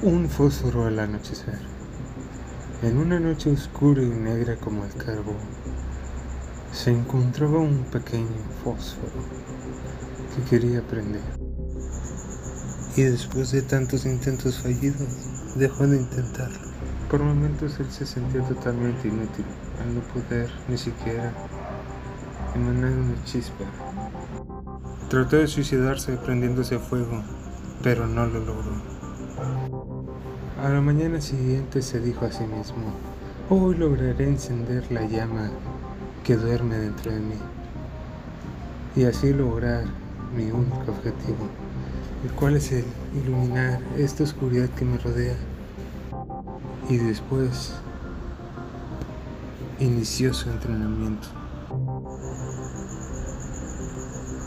Un fósforo al anochecer. En una noche oscura y negra como el carbón, se encontraba un pequeño fósforo que quería prender. Y después de tantos intentos fallidos, dejó de intentarlo. Por momentos él se sentía totalmente inútil al no poder ni siquiera emanar una chispa. Trató de suicidarse prendiéndose fuego, pero no lo logró. A la mañana siguiente se dijo a sí mismo, hoy lograré encender la llama que duerme dentro de mí y así lograr mi único objetivo, el cual es el iluminar esta oscuridad que me rodea. Y después inició su entrenamiento.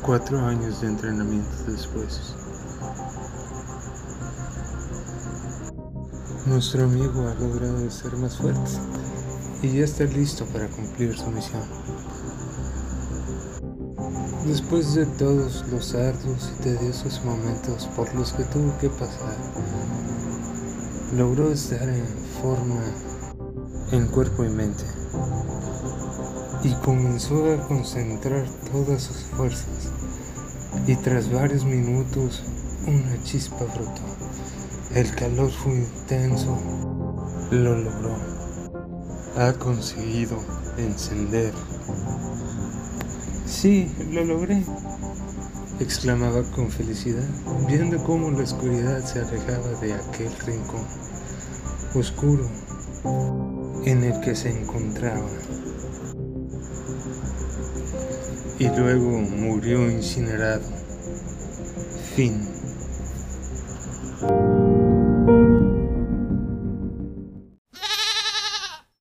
Cuatro años de entrenamiento después. Nuestro amigo ha logrado ser más fuerte y ya está listo para cumplir su misión. Después de todos los arduos y tediosos momentos por los que tuvo que pasar, logró estar en forma en cuerpo y mente y comenzó a concentrar todas sus fuerzas y tras varios minutos una chispa brotó. El calor fue intenso. Lo logró. Ha conseguido encender. Sí, lo logré, exclamaba con felicidad, viendo cómo la oscuridad se alejaba de aquel rincón oscuro en el que se encontraba. Y luego murió incinerado. Fin.